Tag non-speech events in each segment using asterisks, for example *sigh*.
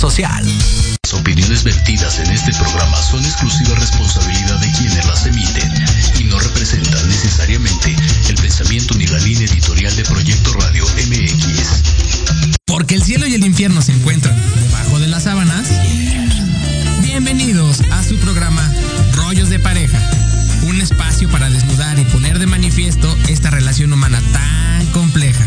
social. Las opiniones vertidas en este programa son exclusiva responsabilidad de quienes las emiten y no representan necesariamente el pensamiento ni la línea editorial de Proyecto Radio MX. Porque el cielo y el infierno se encuentran debajo de las sábanas. Bienvenidos a su programa Rollos de Pareja, un espacio para desnudar y poner de manifiesto esta relación humana tan compleja.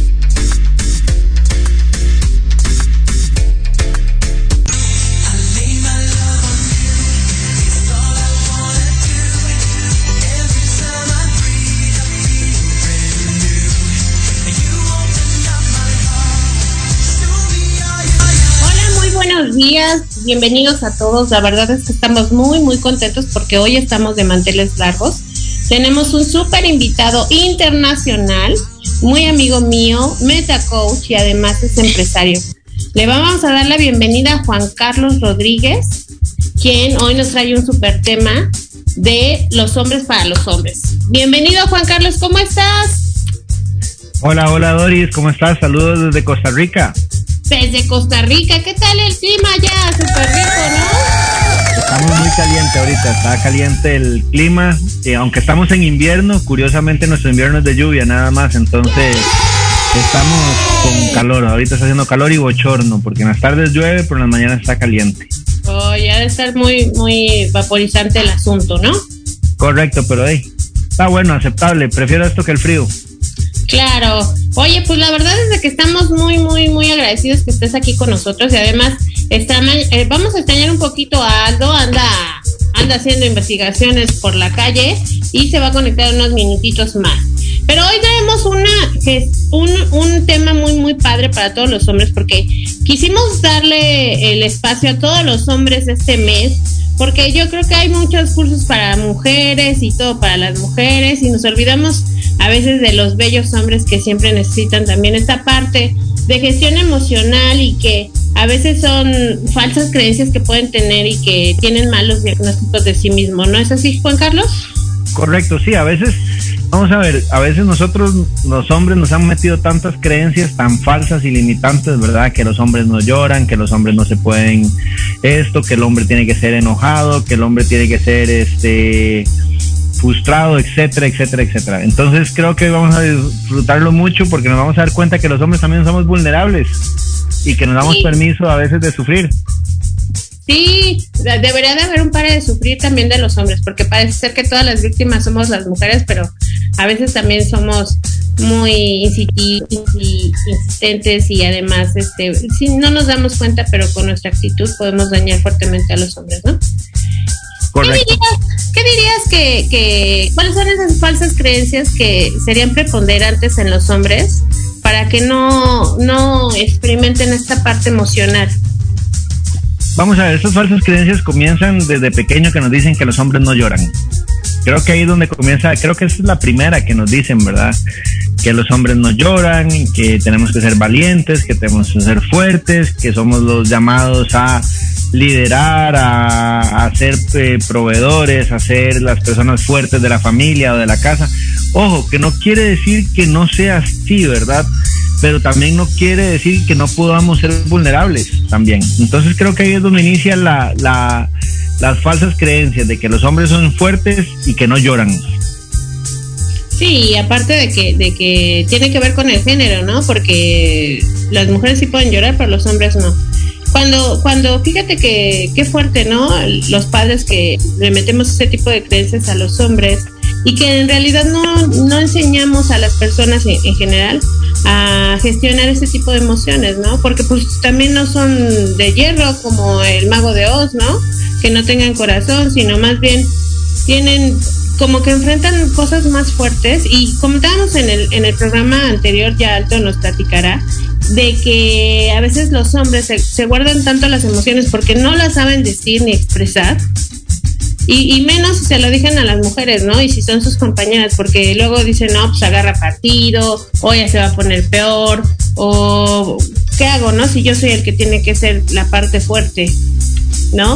Días, bienvenidos a todos. La verdad es que estamos muy, muy contentos porque hoy estamos de manteles largos. Tenemos un súper invitado internacional, muy amigo mío, meta coach y además es empresario. Le vamos a dar la bienvenida a Juan Carlos Rodríguez, quien hoy nos trae un súper tema de los hombres para los hombres. Bienvenido Juan Carlos, ¿cómo estás? Hola, hola Doris, ¿cómo estás? Saludos desde Costa Rica desde Costa Rica. ¿Qué tal el clima ya? Súper rico, ¿no? Estamos muy caliente ahorita, está caliente el clima. Eh, aunque estamos en invierno, curiosamente nuestro invierno es de lluvia nada más, entonces estamos con calor. Ahorita está haciendo calor y bochorno, porque en las tardes llueve, pero en las mañanas está caliente. Oh, ya debe estar muy, muy vaporizante el asunto, ¿no? Correcto, pero hey, está bueno, aceptable. Prefiero esto que el frío. Claro. Oye, pues la verdad es que estamos muy, muy, muy agradecidos que estés aquí con nosotros y además está, eh, vamos a extrañar un poquito a Aldo, anda, anda haciendo investigaciones por la calle y se va a conectar unos minutitos más. Pero hoy tenemos una, un, un tema muy, muy padre para todos los hombres porque quisimos darle el espacio a todos los hombres este mes porque yo creo que hay muchos cursos para mujeres y todo para las mujeres y nos olvidamos a veces de los bellos hombres que siempre necesitan también esta parte de gestión emocional y que a veces son falsas creencias que pueden tener y que tienen malos diagnósticos de sí mismo. ¿No es así, Juan Carlos? Correcto, sí, a veces, vamos a ver, a veces nosotros los hombres nos han metido tantas creencias tan falsas y limitantes, ¿verdad? Que los hombres no lloran, que los hombres no se pueden esto, que el hombre tiene que ser enojado, que el hombre tiene que ser este frustrado, etcétera, etcétera, etcétera. Entonces creo que vamos a disfrutarlo mucho porque nos vamos a dar cuenta que los hombres también somos vulnerables y que nos damos permiso a veces de sufrir. Sí, debería de haber un par de sufrir también de los hombres, porque parece ser que todas las víctimas somos las mujeres, pero a veces también somos muy insistentes y además, este, si no nos damos cuenta, pero con nuestra actitud podemos dañar fuertemente a los hombres, ¿no? Correcto. ¿Qué dirías, que, que, cuáles son esas falsas creencias que serían preponderantes en los hombres para que no, no experimenten esta parte emocional? Vamos a ver, estas falsas creencias comienzan desde pequeño que nos dicen que los hombres no lloran. Creo que ahí es donde comienza, creo que esa es la primera que nos dicen, ¿verdad? Que los hombres no lloran, que tenemos que ser valientes, que tenemos que ser fuertes, que somos los llamados a liderar, a, ser eh, proveedores, a ser las personas fuertes de la familia o de la casa. Ojo, que no quiere decir que no sea así, ¿verdad? Pero también no quiere decir que no podamos ser vulnerables también. Entonces creo que ahí es donde inicia la, la, las falsas creencias de que los hombres son fuertes y que no lloran. Sí, aparte de que, de que tiene que ver con el género, ¿no? Porque las mujeres sí pueden llorar, pero los hombres no cuando, cuando, fíjate que qué fuerte, ¿no? Los padres que le metemos ese tipo de creencias a los hombres y que en realidad no, no enseñamos a las personas en, general a gestionar ese tipo de emociones, ¿no? Porque pues también no son de hierro como el mago de Oz, ¿no? Que no tengan corazón, sino más bien tienen como que enfrentan cosas más fuertes y como estábamos en el, en el programa anterior, ya Alto nos platicará, de que a veces los hombres se, guardan tanto las emociones porque no las saben decir ni expresar. Y, menos si se lo dicen a las mujeres, ¿no? Y si son sus compañeras, porque luego dicen, no, pues agarra partido, o ya se va a poner peor, o ¿qué hago, no? Si yo soy el que tiene que ser la parte fuerte, ¿no?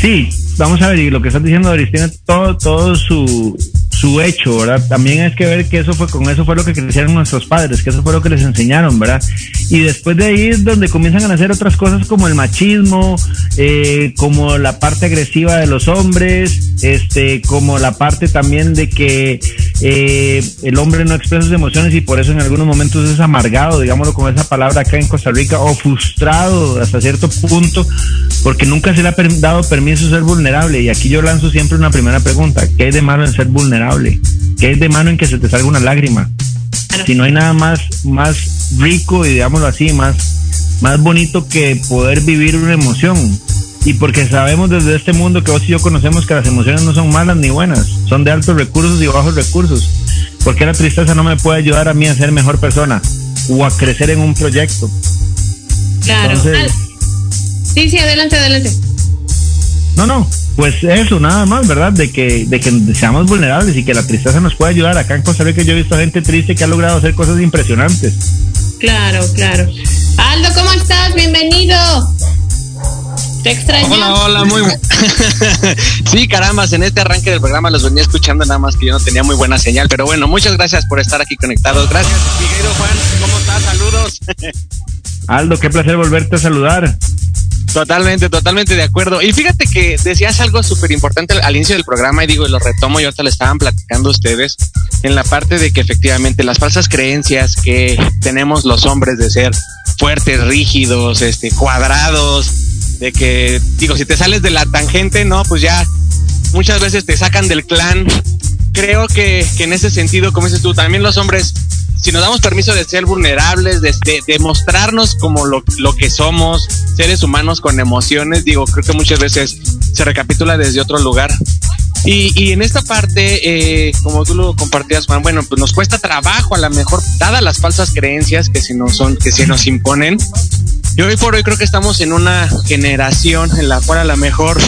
Sí, vamos a ver, y lo que estás diciendo, Doris, tiene todo, todo su, su hecho, ¿verdad? También hay que ver que eso fue con eso fue lo que crecieron nuestros padres, que eso fue lo que les enseñaron, ¿verdad? Y después de ahí es donde comienzan a hacer otras cosas como el machismo, eh, como la parte agresiva de los hombres, este, como la parte también de que eh, el hombre no expresa sus emociones y por eso en algunos momentos es amargado, digámoslo con esa palabra acá en Costa Rica, o frustrado hasta cierto punto, porque nunca se le ha dado permiso ser vulnerable. Y aquí yo lanzo siempre una primera pregunta, ¿qué hay de malo en ser vulnerable? Que es de mano en que se te salga una lágrima. Si no hay nada más, más rico y digámoslo así, más, más bonito que poder vivir una emoción. Y porque sabemos desde este mundo que vos y yo conocemos que las emociones no son malas ni buenas, son de altos recursos y bajos recursos. Porque la tristeza no me puede ayudar a mí a ser mejor persona o a crecer en un proyecto. Claro. sí, sí, adelante, adelante. No, no, pues eso, nada más, ¿verdad? De que, de que seamos vulnerables y que la tristeza nos pueda ayudar. Acá en Costa Rica yo he visto gente triste que ha logrado hacer cosas impresionantes. Claro, claro. Aldo, ¿cómo estás? Bienvenido. Te extraño. Hola, hola, muy *laughs* Sí, carambas, en este arranque del programa los venía escuchando nada más que yo no tenía muy buena señal, pero bueno, muchas gracias por estar aquí conectados. Gracias, Figueiro Juan, ¿cómo estás? Saludos. *laughs* Aldo, qué placer volverte a saludar. Totalmente, totalmente de acuerdo. Y fíjate que decías algo súper importante al, inicio del programa y digo, y lo retomo, y ahorita le estaban platicando ustedes en la parte de que efectivamente las falsas creencias que tenemos los hombres de ser fuertes, rígidos, este, cuadrados, de que, digo, si te sales de la tangente, no, pues ya muchas veces te sacan del clan. Creo que, que en ese sentido, como dices tú, también los hombres si nos damos permiso de ser vulnerables, de, de, mostrarnos como lo, lo, que somos, seres humanos con emociones, digo, creo que muchas veces se recapitula desde otro lugar. Y, y en esta parte, eh, como tú lo compartías, Juan, bueno, pues nos cuesta trabajo a lo mejor, dadas las falsas creencias que si nos son, que se nos imponen. Y hoy por hoy creo que estamos en una generación en la cual a lo mejor,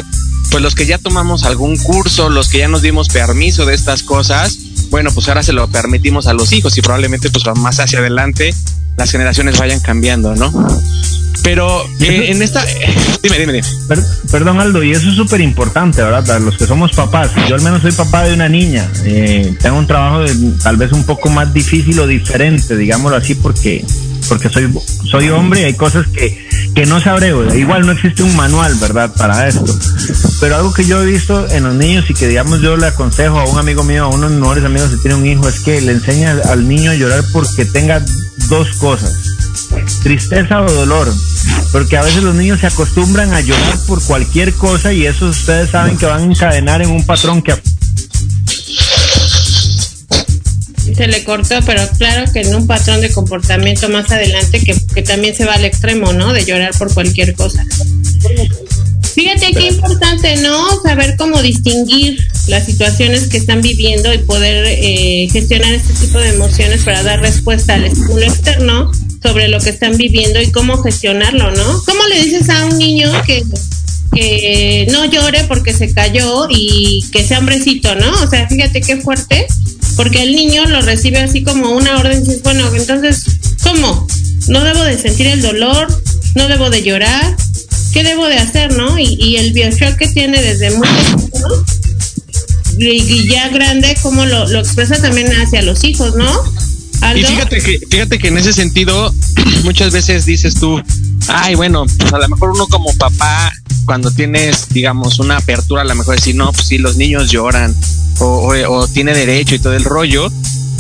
pues los que ya tomamos algún curso, los que ya nos dimos permiso de estas cosas, bueno, pues ahora se lo permitimos a los hijos y probablemente pues más hacia adelante las generaciones vayan cambiando, ¿no? Pero eh, en esta... dime, dime, dime. perdón, Aldo, y eso es súper importante, ¿verdad? Para los que somos papás. Yo al menos soy papá de una niña. Eh, tengo un trabajo tal vez un poco más difícil o diferente, digámoslo así, porque porque soy soy hombre y hay cosas que, que no sabré. Igual no existe un manual, ¿verdad? Para esto. Pero algo que yo he visto en los niños y que, digamos, yo le aconsejo a un amigo mío, a uno de mis mejores amigos que tiene un hijo, es que le enseña al niño a llorar porque tenga dos cosas. Tristeza o dolor. Porque a veces los niños se acostumbran a llorar por cualquier cosa y eso ustedes saben que van a encadenar en un patrón que se le cortó, pero claro que en un patrón de comportamiento más adelante que, que, también se va al extremo, ¿no? De llorar por cualquier cosa. Fíjate qué importante, ¿no? Saber cómo distinguir las situaciones que están viviendo y poder eh, gestionar este tipo de emociones para dar respuesta al estímulo externo sobre lo que están viviendo y cómo gestionarlo, ¿no? ¿Cómo le dices a un niño que, que no llore porque se cayó y que sea hombrecito, ¿no? O sea, fíjate qué fuerte, porque el niño lo recibe así como una orden, dices, bueno, entonces, ¿cómo? No debo de sentir el dolor, no debo de llorar, ¿qué debo de hacer, no? Y, y el bioshock que tiene desde muy ¿no? y, ya grande, como lo, lo expresa también hacia los hijos, ¿no? Y fíjate que, fíjate que en ese sentido, *clears throat* muchas veces dices tú, ay, bueno, pues a lo mejor uno como papá, cuando tienes, digamos, una apertura, a lo mejor decir, no, pues sí, los niños lloran, o, tiene derecho y todo el rollo,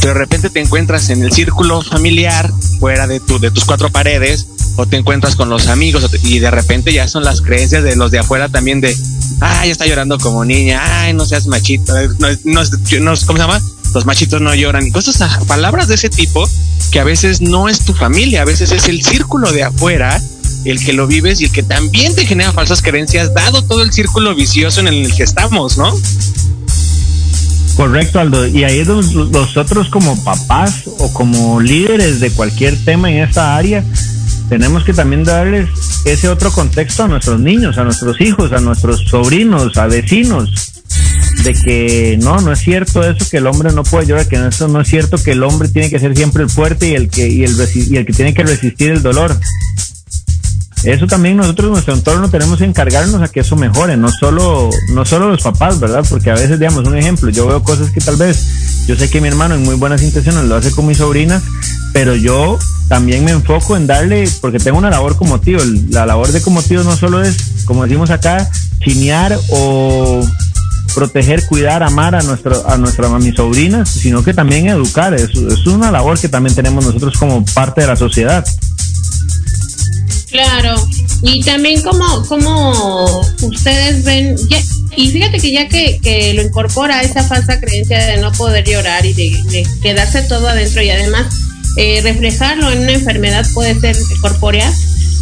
pero de repente te encuentras en el círculo familiar, fuera de, tu, de tus cuatro paredes, o te encuentras con los amigos y de repente ya son las creencias de los de afuera también de, ay, está llorando como niña, ay, no seas machito, no, no, no, ¿cómo se llama? Los machitos no lloran y cosas, palabras de ese tipo que a veces no es tu familia, a veces es el círculo de afuera el que lo vives y el que también te genera falsas creencias, dado todo el círculo vicioso en el que estamos, ¿no? Correcto, Aldo. Y ahí nosotros como papás o como líderes de cualquier tema en esta área, tenemos que también darles ese otro contexto a nuestros niños, a nuestros hijos, a nuestros sobrinos, a vecinos. De que no, no es cierto eso que el hombre no puede llorar, que eso no es cierto que el hombre tiene que ser siempre el fuerte y el que y el, y el que tiene que resistir el dolor. Eso también nosotros nuestro entorno tenemos que encargarnos a que eso mejore, no solo no solo los papás, ¿verdad? Porque a veces digamos un ejemplo, yo veo cosas que tal vez yo sé que mi hermano en muy buenas intenciones lo hace con mis sobrinas, pero yo también me enfoco en darle porque tengo una labor como tío, la labor de como tío no solo es como decimos acá, chinear o proteger, cuidar, amar a nuestro, a nuestra a mis sobrinas, sino que también educar. Es, es una labor que también tenemos nosotros como parte de la sociedad. Claro, y también como, como ustedes ven, y fíjate que ya que, que, lo incorpora esa falsa creencia de no poder llorar y de, quedarse todo adentro y además eh, reflejarlo en una enfermedad puede ser corpórea,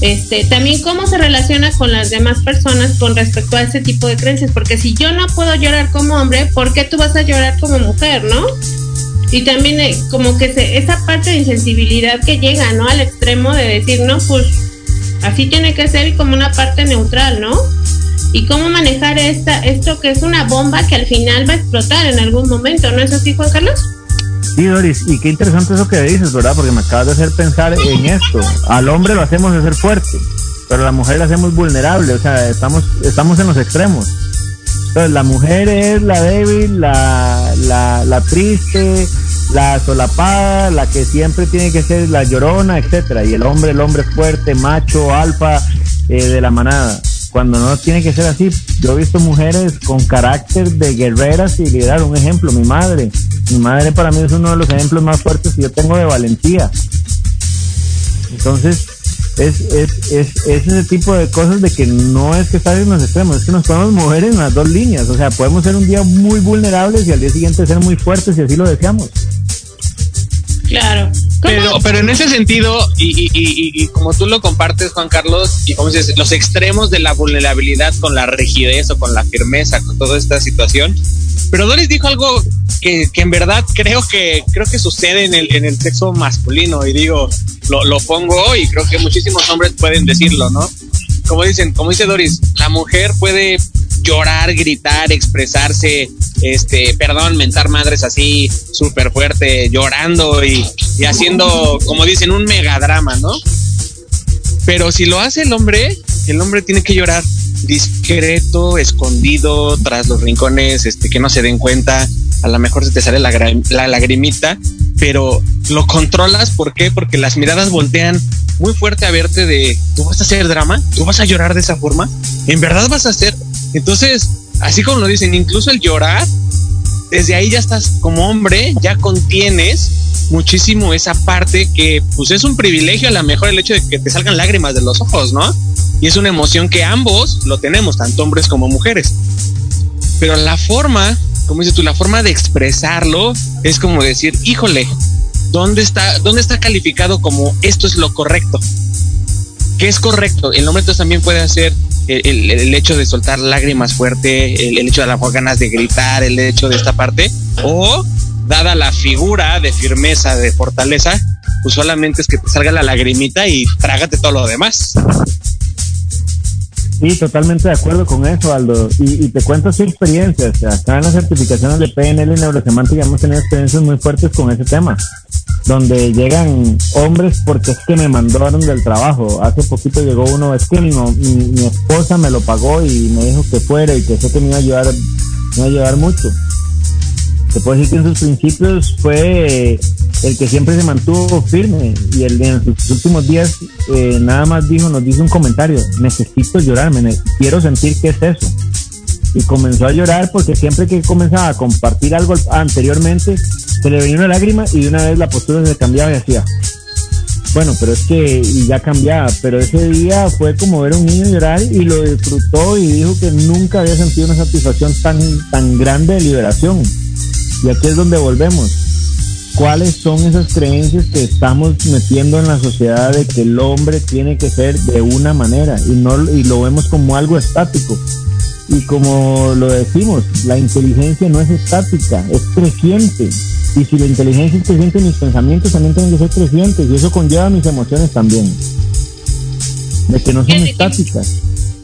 este, también cómo se relaciona con las demás personas con respecto a ese tipo de creencias, porque si yo no puedo llorar como hombre, ¿por qué tú vas a llorar como mujer, no? Y también eh, como que se, esa parte de insensibilidad que llega, ¿no? Al extremo de decir, no, pues así tiene que ser y como una parte neutral, ¿no? Y cómo manejar esta, esto que es una bomba que al final va a explotar en algún momento, ¿no es así, Juan Carlos? Sí, Doris, y qué interesante eso que dices, ¿verdad? Porque me acabas de hacer pensar en esto. Al hombre lo hacemos ser fuerte, pero a la mujer la hacemos vulnerable, o sea, estamos, estamos en los extremos. Entonces, la mujer es la débil, la, la, la triste, la solapada, la que siempre tiene que ser la llorona, etcétera. Y el hombre, el hombre fuerte, macho, alfa, eh, de la manada cuando no tiene que ser así. Yo he visto mujeres con carácter de guerreras y liderar. Un ejemplo, mi madre. Mi madre para mí es uno de los ejemplos más fuertes que yo tengo de valentía. Entonces, es, es, es, ese tipo de cosas de que no es que estar en los extremos, es que nos podemos mover en las dos líneas. O sea, podemos ser un día muy vulnerables y al día siguiente ser muy fuertes si así lo deseamos. Claro. Pero, pero en ese sentido, y, y, y, como tú lo compartes, Juan Carlos, y como dices, los extremos de la vulnerabilidad con la rigidez o con la firmeza, con toda esta situación. Pero Doris dijo algo que, que en verdad creo que creo que sucede en el, en el sexo masculino, y digo, lo, lo pongo y creo que muchísimos hombres pueden decirlo, ¿no? Como dicen, como dice Doris, la mujer puede llorar, gritar, expresarse, este, perdón, mentar madres así súper fuerte, llorando y, y haciendo, como dicen, un megadrama, ¿no? Pero si lo hace el hombre, el hombre tiene que llorar discreto, escondido, tras los rincones, este, que no se den cuenta. A lo mejor se te sale la, la lagrimita, pero lo controlas. ¿Por qué? Porque las miradas voltean muy fuerte a verte de, ¿tú vas a hacer drama? ¿Tú vas a llorar de esa forma? ¿En verdad vas a hacer? Entonces, así como lo dicen, incluso el llorar, desde ahí ya estás como hombre, ya contienes muchísimo esa parte que pues es un privilegio a lo mejor el hecho de que te salgan lágrimas de los ojos, ¿no? Y es una emoción que ambos lo tenemos, tanto hombres como mujeres. Pero la forma, como dices tú, la forma de expresarlo es como decir, híjole, ¿dónde está, dónde está calificado como esto es lo correcto? ¿Qué es correcto? El hombre entonces también puede hacer el, hecho de soltar lágrimas fuerte, el, hecho de las ganas de gritar, el hecho de esta parte, o dada la figura de firmeza, de fortaleza, pues solamente es que te salga la lagrimita y trágate todo lo demás. Sí, totalmente de acuerdo con eso, Aldo. Y, te cuento su experiencia. O sea, acá en las certificaciones de PNL y neurosemántica hemos tenido experiencias muy fuertes con ese tema donde llegan hombres porque es que me mandaron del trabajo. Hace poquito llegó uno, es que mi, mi, esposa me lo pagó y me dijo que fuera y que sé que me iba a ayudar, me iba a mucho. Te puedo decir que en sus principios fue el que siempre se mantuvo firme y el, en sus últimos días eh, nada más dijo, nos dice un comentario, necesito llorar, quiero sentir qué es eso y comenzó a llorar porque siempre que comenzaba a compartir algo anteriormente se le venía una lágrima y de una vez la postura se cambiaba y hacía. Bueno pero es que ya cambiaba pero ese día fue como ver a un niño llorar y lo disfrutó y dijo que nunca había sentido una satisfacción tan tan grande de liberación. Y aquí es donde volvemos. Cuáles son esas creencias que estamos metiendo en la sociedad de que el hombre tiene que ser de una manera y no y lo vemos como algo estático y como lo decimos, la inteligencia no es estática, es creciente. Y si la inteligencia es creciente, mis pensamientos también tienen que ser crecientes y eso conlleva mis emociones también. De que no son estáticas.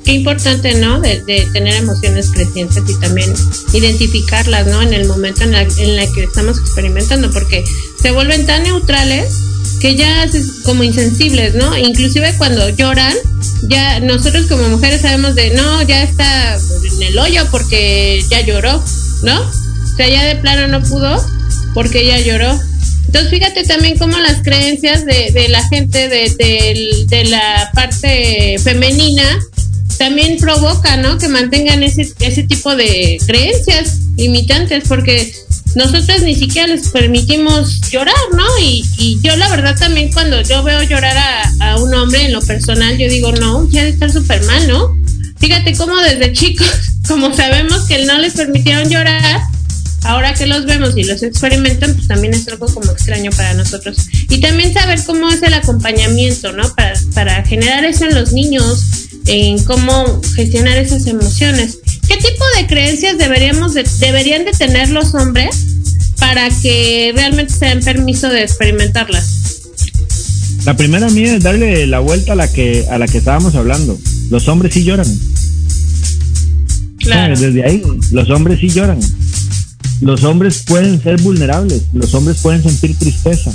qué importante, ¿no? De, tener emociones crecientes y también identificarlas, ¿no? En el momento en la, en la que estamos experimentando, porque se vuelven tan neutrales que ya es como insensibles, ¿no? Inclusive cuando lloran, ya nosotros como mujeres sabemos de, no, ya está en el hoyo porque ya lloró, ¿no? O sea, ya de plano no pudo porque ya lloró. Entonces, fíjate también cómo las creencias de, la gente de, la parte femenina también provoca, ¿no? Que mantengan ese, ese tipo de creencias limitantes, porque nosotros ni siquiera les permitimos llorar, ¿no? Y, y yo la verdad también cuando yo veo llorar a, un hombre en lo personal, yo digo, no, ya de estar súper mal, ¿no? Fíjate cómo desde *laughs* chicos, como sabemos que no les permitieron llorar, ahora que los vemos y los experimentan, pues también es algo como extraño para nosotros. Y también saber cómo es el acompañamiento, ¿no? Para, para generar eso en los niños, en cómo gestionar esas emociones. ¿Qué tipo de creencias deberíamos deberían de tener los hombres para que realmente se den permiso de experimentarlas? La primera mía es darle la vuelta a la que a la que estábamos hablando. Los hombres sí lloran. Claro. Desde ahí, los hombres sí lloran. Los hombres pueden ser vulnerables, los hombres pueden sentir tristeza,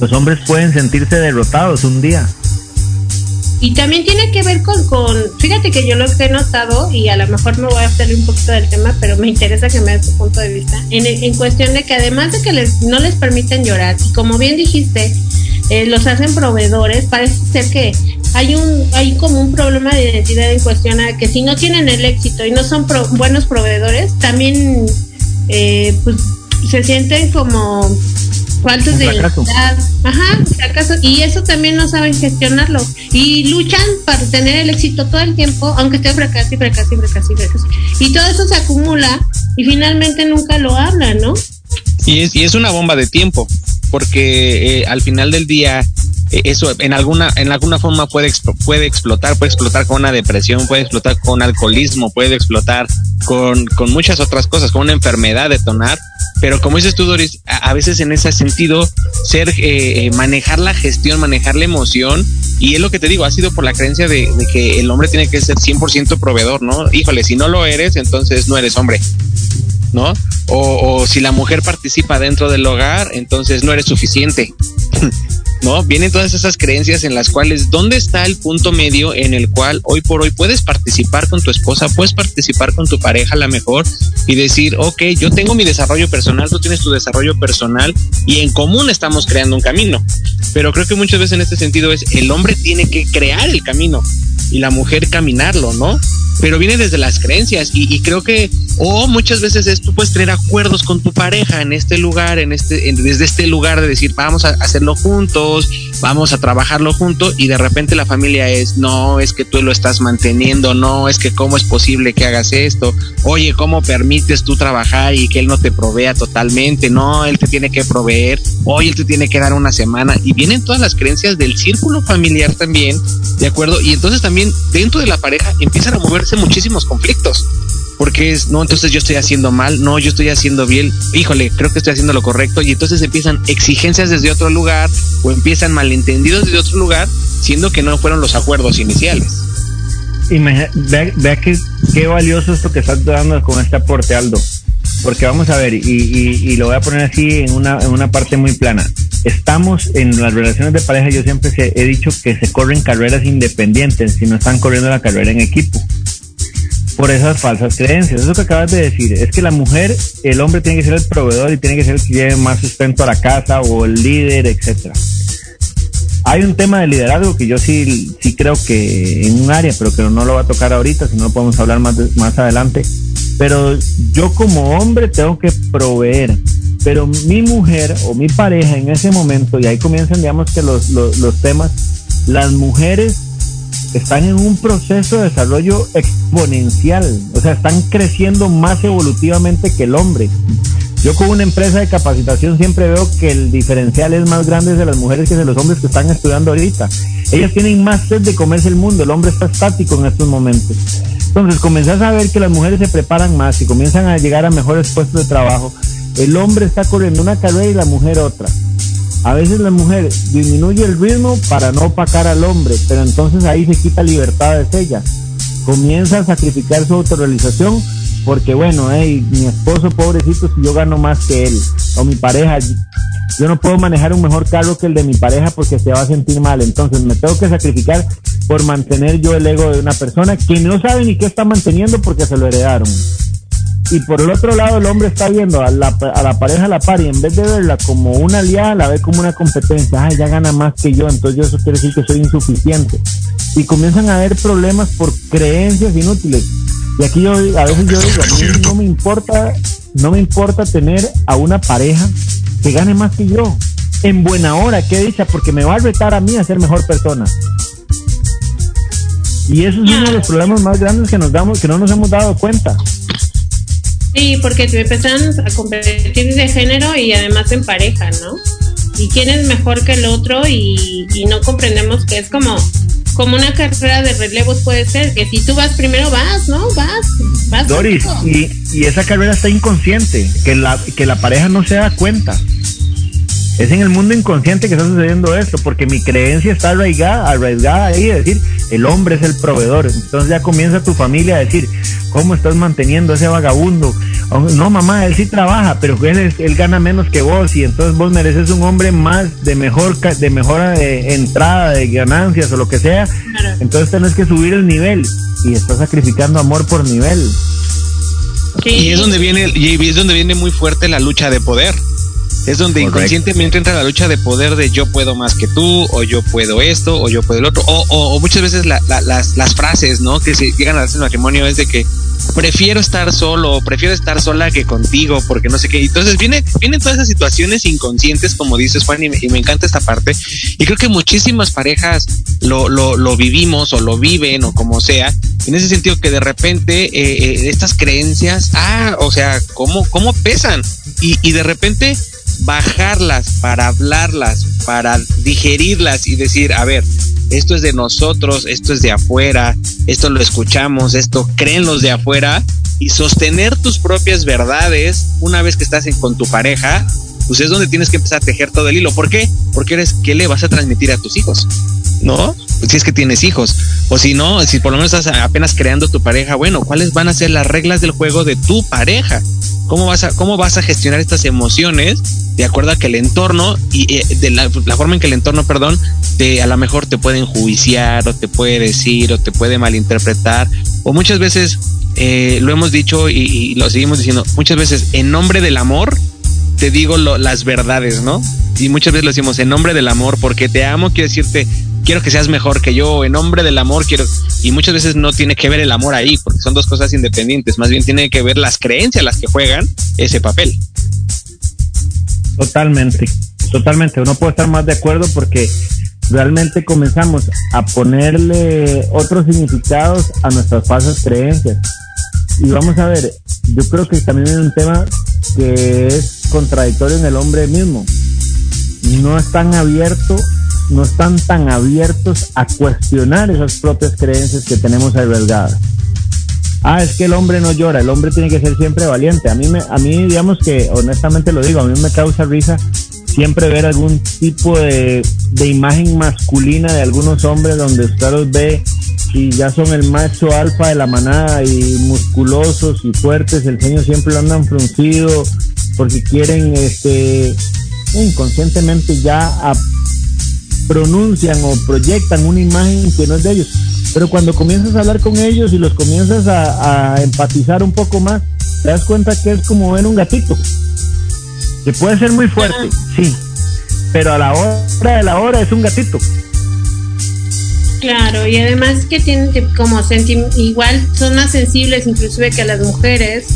los hombres pueden sentirse derrotados un día. Y también tiene que ver con, con, fíjate que yo lo he notado, y a lo mejor me voy a salir un poquito del tema, pero me interesa que me des tu punto de vista, en, en cuestión de que además de que les, no les permiten llorar, y como bien dijiste, eh, los hacen proveedores, parece ser que hay un hay como un problema de identidad en cuestión a que si no tienen el éxito y no son buenos proveedores, también eh, pues se sienten como faltos de. Ajá, fracaso. Y eso también no saben gestionarlo. Y luchan para tener el éxito todo el tiempo, aunque esté fracaso y fracaso y fracaso y fracaso. Y todo eso se acumula y finalmente nunca lo hablan, ¿no? Y es, y es una bomba de tiempo, porque eh, al final del día eso en alguna en alguna forma puede puede explotar puede explotar con una depresión puede explotar con alcoholismo puede explotar con, con muchas otras cosas con una enfermedad detonar pero como dices tú Doris a, veces en ese sentido ser eh, manejar la gestión manejar la emoción y es lo que te digo ha sido por la creencia de, de que el hombre tiene que ser 100% proveedor no híjole si no lo eres entonces no eres hombre ¿no? O, o, si la mujer participa dentro del hogar, entonces no eres suficiente. *laughs* ¿no? Vienen todas esas creencias en las cuales, ¿dónde está el punto medio en el cual hoy por hoy puedes participar con tu esposa, puedes participar con tu pareja a la mejor y decir, ok, yo tengo mi desarrollo personal, tú tienes tu desarrollo personal y en común estamos creando un camino? Pero creo que muchas veces en este sentido es, el hombre tiene que crear el camino y la mujer caminarlo, ¿no? Pero viene desde las creencias y, y creo que, o muchas veces es, tú puedes tener acuerdos con tu pareja en este lugar, en este, en, desde este lugar de decir, vamos a hacerlo juntos, vamos a trabajarlo juntos y de repente la familia es, no, es que tú lo estás manteniendo, no, es que cómo es posible que hagas esto, oye, ¿cómo permites tú trabajar y que él no te provea totalmente? No, él te tiene que proveer, oye, él te tiene que dar una semana y vienen todas las creencias del círculo familiar también, ¿de acuerdo? Y entonces también dentro de la pareja empiezan a moverse muchísimos conflictos porque es, no, entonces yo estoy haciendo mal, no, yo estoy haciendo bien, híjole, creo que estoy haciendo lo correcto, y entonces empiezan exigencias desde otro lugar o empiezan malentendidos desde otro lugar, siendo que no fueron los acuerdos iniciales. Y vea, vea que, qué valioso esto que estás dando con este aporte, Aldo. Porque vamos a ver, y, y, y, lo voy a poner así en una, en una parte muy plana. Estamos en las relaciones de pareja, yo siempre he dicho que se corren carreras independientes, si no están corriendo la carrera en equipo por esas falsas creencias. Eso que acabas de decir, es que la mujer, el hombre tiene que ser el proveedor y tiene que ser el que lleve más sustento a la casa o el líder, etcétera. Hay un tema de liderazgo que yo sí, sí creo que en un área, pero que no lo va a tocar ahorita, si no lo podemos hablar más, más adelante. Pero yo como hombre tengo que proveer. Pero mi mujer o mi pareja en ese momento, y ahí comienzan, digamos que los, los, los temas, las mujeres están en un proceso de desarrollo exponencial, o sea, están creciendo más evolutivamente que el hombre. Yo con una empresa de capacitación siempre veo que el diferencial es más grande de las mujeres que de los hombres que están estudiando ahorita. Ellas tienen más sed de comerse el mundo, el hombre está estático en estos momentos. Entonces comenzás a ver que las mujeres se preparan más y comienzan a llegar a mejores puestos de trabajo. El hombre está corriendo una carrera y la mujer otra. A veces la mujer disminuye el ritmo para no opacar al hombre, pero entonces ahí se quita libertad de ella. Comienza a sacrificar su autorrealización porque bueno, hey, mi esposo pobrecito si yo gano más que él, o mi pareja, yo no puedo manejar un mejor carro que el de mi pareja porque se va a sentir mal, entonces me tengo que sacrificar por mantener yo el ego de una persona que no sabe ni qué está manteniendo porque se lo heredaron. Y por el otro lado el hombre está viendo a la, a la pareja a la par y en vez de verla como una aliada, la ve como una competencia. Ay, ya gana más que yo, entonces yo eso quiere decir que soy insuficiente. Y comienzan a haber problemas por creencias inútiles y aquí yo a veces yo digo, a mí no me importa, no me importa tener a una pareja que gane más que yo. En buena hora, qué dicha, porque me va a retar a mí a ser mejor persona. Y eso es uno de los problemas más grandes que nos damos, que no nos hemos dado cuenta. Sí, porque te empiezan a competir de género y además en pareja, ¿no? Y quién es mejor que el otro y, y no comprendemos que es como como una carrera de relevos puede ser, que si tú vas primero vas, ¿no? Vas, vas. Doris, y, y, esa carrera está inconsciente, que la, que la pareja no se da cuenta. Es en el mundo inconsciente que está sucediendo esto, porque mi creencia está arraigada, arraigada ahí, es decir, el hombre es el proveedor. Entonces ya comienza tu familia a decir, ¿cómo estás manteniendo ese vagabundo? No, mamá, él sí trabaja, pero él, él gana menos que vos y entonces vos mereces un hombre más de mejor de mejor eh, entrada, de ganancias o lo que sea. Entonces tenés que subir el nivel y estás sacrificando amor por nivel. Y es donde viene y es donde viene muy fuerte la lucha de poder es donde inconscientemente entra la lucha de poder de yo puedo más que tú, o yo puedo esto, o yo puedo el otro, o, o, muchas veces las, las, frases, ¿no? Que se llegan a hacer el matrimonio es de que prefiero estar solo, prefiero estar sola que contigo, porque no sé qué. Entonces viene, vienen todas esas situaciones inconscientes, como dices Juan, y me, encanta esta parte. Y creo que muchísimas parejas lo, lo, lo, vivimos o lo viven o como sea. En ese sentido que de repente eh, eh, estas creencias, ah, o sea, ¿cómo, cómo pesan? Y, y de repente bajarlas, para hablarlas, para digerirlas y decir, a ver, esto es de nosotros, esto es de afuera, esto lo escuchamos, esto creen los de afuera y sostener tus propias verdades una vez que estás con tu pareja, pues es donde tienes que empezar a tejer todo el hilo. ¿Por qué? Porque eres, ¿qué le vas a transmitir a tus hijos? ¿No? Si es que tienes hijos. O si no, si por lo menos estás apenas creando tu pareja, bueno, ¿cuáles van a ser las reglas del juego de tu pareja? ¿Cómo vas a, cómo vas a gestionar estas emociones de acuerdo a que el entorno y eh, de la, forma en que el entorno, perdón, te, a lo mejor te puede enjuiciar o te puede decir o te puede malinterpretar o muchas veces eh, lo hemos dicho y, lo seguimos diciendo, muchas veces en nombre del amor te digo las verdades, ¿no? Y muchas veces lo decimos en nombre del amor porque te amo, quiero decirte, quiero que seas mejor que yo, en nombre del amor quiero, y muchas veces no tiene que ver el amor ahí, porque son dos cosas independientes, más bien tiene que ver las creencias las que juegan ese papel. Totalmente, totalmente. Uno puede estar más de acuerdo porque realmente comenzamos a ponerle otros significados a nuestras falsas creencias. Y vamos a ver, yo creo que también es un tema que es contradictorio en el hombre mismo. No están abiertos, no están tan abiertos a cuestionar esas propias creencias que tenemos albergadas ah, es que el hombre no llora, el hombre tiene que ser siempre valiente. A mí, me, a mí digamos que, honestamente lo digo, a mí me causa risa siempre ver algún tipo de, de imagen masculina de algunos hombres donde usted los ve y ya son el macho alfa de la manada y musculosos y fuertes, el ceño siempre lo andan fruncido porque quieren este inconscientemente ya pronuncian o proyectan una imagen que no es de ellos pero cuando comienzas a hablar con ellos y los comienzas a, empatizar un poco más, te das cuenta que es como ver un gatito. Que puede ser muy fuerte, sí, pero a la hora de la hora es un gatito. Claro, y además que tienen que como igual son más sensibles inclusive que las mujeres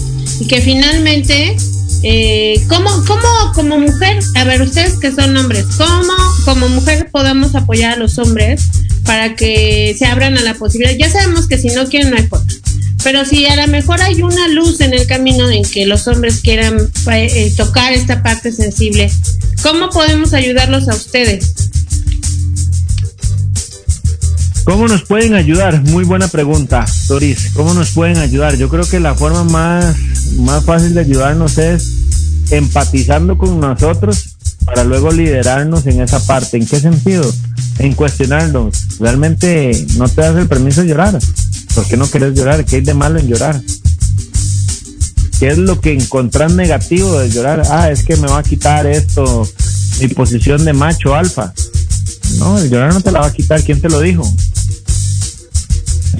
y que finalmente eh, ¿cómo, ¿Cómo como mujer, a ver ustedes que son hombres, cómo como mujer podemos apoyar a los hombres para que se abran a la posibilidad. Ya sabemos que si no quieren no hay forma. Pero si a lo mejor hay una luz en el camino en que los hombres quieran eh, tocar esta parte sensible, ¿cómo podemos ayudarlos a ustedes? ¿Cómo nos pueden ayudar? Muy buena pregunta, Doris. ¿Cómo nos pueden ayudar? Yo creo que la forma más, más fácil de ayudarnos es empatizando con nosotros para luego liderarnos en esa parte. ¿En qué sentido? En cuestionarnos. Realmente no te das el permiso de llorar. ¿Por qué no quieres llorar? ¿Qué hay de malo en llorar? ¿Qué es lo que encontrás negativo de llorar? Ah, es que me va a quitar esto, mi posición de macho alfa. No, el llorar no te la va a quitar. ¿Quién te lo dijo?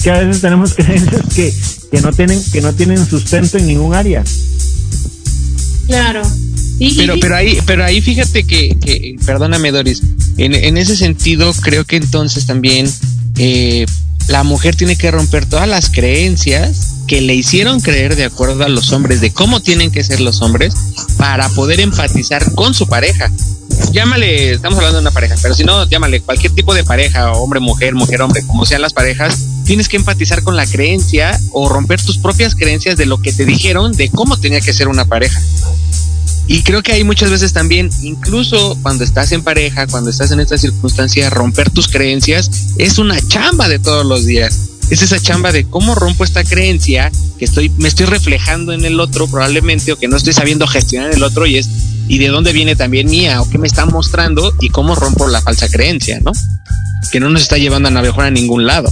Que a veces tenemos *laughs* creencias que, que no tienen, que no tienen sustento en ningún área. Claro. pero, pero ahí, pero ahí fíjate que, que perdóname Doris, en, en, ese sentido creo que entonces también eh, la mujer tiene que romper todas las creencias que le hicieron creer de acuerdo a los hombres de cómo tienen que ser los hombres para poder empatizar con su pareja. Llámale, estamos hablando de una pareja, pero si no, llámale cualquier tipo de pareja, hombre, mujer, mujer, hombre, como sean las parejas, tienes que empatizar con la creencia o romper tus propias creencias de lo que te dijeron de cómo tenía que ser una pareja. Y creo que hay muchas veces también, incluso cuando estás en pareja, cuando estás en esta circunstancia, romper tus creencias es una chamba de todos los días. Es esa chamba de cómo rompo esta creencia que estoy, me estoy reflejando en el otro probablemente o que no estoy sabiendo gestionar el otro y es y de dónde viene también mía o qué me está mostrando y cómo rompo la falsa creencia, ¿no? Que no nos está llevando a navegar a ningún lado.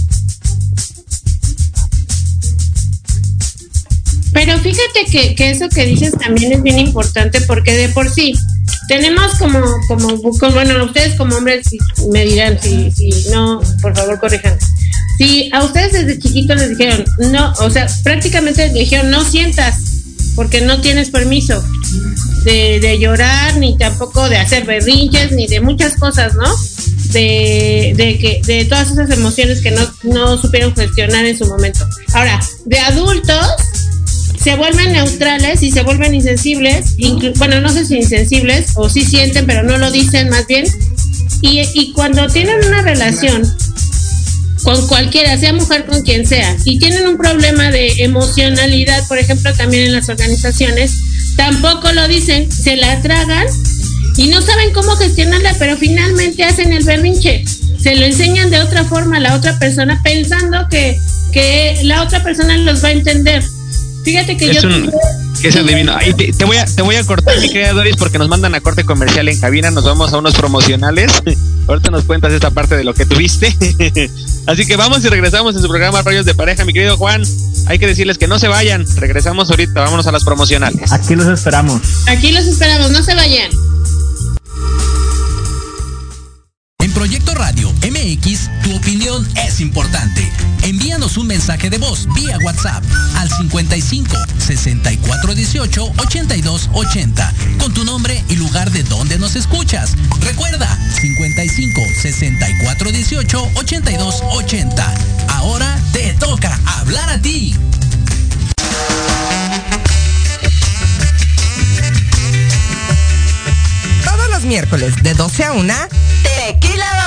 Pero fíjate que, eso que dices también es bien importante porque de por sí tenemos como, como, bueno, ustedes como hombres me dirán, si, si no, por favor corrijan. Si a ustedes desde chiquitos les dijeron, no, o sea, prácticamente les dijeron, no sientas, porque no tienes permiso de, de llorar, ni tampoco de hacer berrinches, ni de muchas cosas, ¿no? De, de, que, de todas esas emociones que no, no supieron gestionar en su momento. Ahora, de adultos, se vuelven neutrales y se vuelven insensibles, bueno, no sé si insensibles o sí sienten, pero no lo dicen más bien. Y, y cuando tienen una relación con cualquiera, sea mujer con quien sea, y tienen un problema de emocionalidad, por ejemplo, también en las organizaciones, tampoco lo dicen, se la tragan y no saben cómo gestionarla, pero finalmente hacen el berrinche. Se lo enseñan de otra forma a la otra persona pensando que, que la otra persona los va a entender. Fíjate que es yo. Un, que es adivino. Te, te, voy a, te voy a cortar, mi querida Doris, porque nos mandan a corte comercial en cabina. Nos vamos a unos promocionales. Ahorita nos cuentas esta parte de lo que tuviste. *laughs* Así que vamos y regresamos en su programa Rollos de Pareja, mi querido Juan. Hay que decirles que no se vayan. Regresamos ahorita. Vámonos a las promocionales. Aquí los esperamos. Aquí los esperamos. No se vayan. En Proyecto Radio MX, tu opinión es importante. Un mensaje de voz vía WhatsApp al 55 64 18 82 80 con tu nombre y lugar de donde nos escuchas. Recuerda 55 64 18 82 80. Ahora te toca hablar a ti. Todos los miércoles de 12 a 1 Tequila